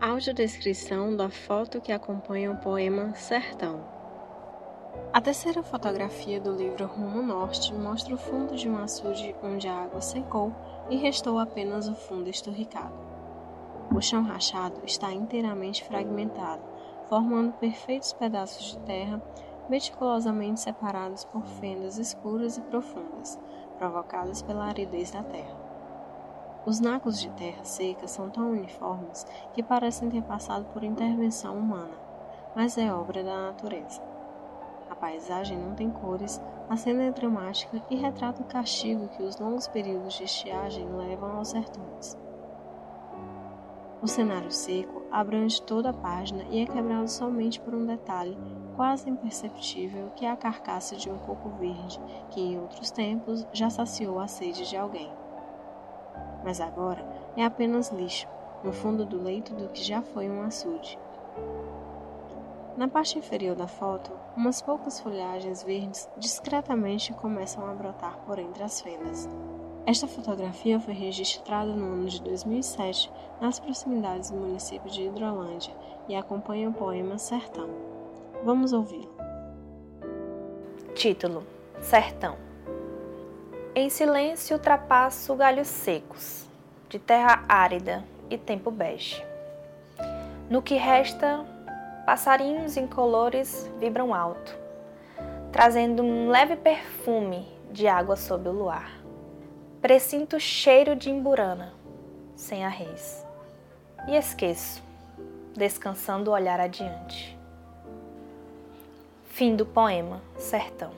Audiodescrição da foto que acompanha o poema Sertão. A terceira fotografia do livro Rumo Norte mostra o fundo de um açude onde a água secou e restou apenas o fundo esturricado. O chão rachado está inteiramente fragmentado, formando perfeitos pedaços de terra meticulosamente separados por fendas escuras e profundas, provocadas pela aridez da terra. Os nacos de terra seca são tão uniformes que parecem ter passado por intervenção humana, mas é obra da natureza. A paisagem não tem cores, a cena é dramática e retrata o castigo que os longos períodos de estiagem levam aos sertões. O cenário seco abrange toda a página e é quebrado somente por um detalhe quase imperceptível que é a carcaça de um coco verde que em outros tempos já saciou a sede de alguém mas agora é apenas lixo no fundo do leito do que já foi um açude. Na parte inferior da foto, umas poucas folhagens verdes discretamente começam a brotar por entre as fendas. Esta fotografia foi registrada no ano de 2007 nas proximidades do município de Hidrolândia e acompanha o poema Sertão. Vamos ouvi-lo. Título: Sertão. Em silêncio ultrapasso galhos secos, de terra árida e tempo bege. No que resta, passarinhos incolores vibram alto, trazendo um leve perfume de água sob o luar. Presinto cheiro de imburana, sem arreis. E esqueço, descansando o olhar adiante. Fim do poema Sertão.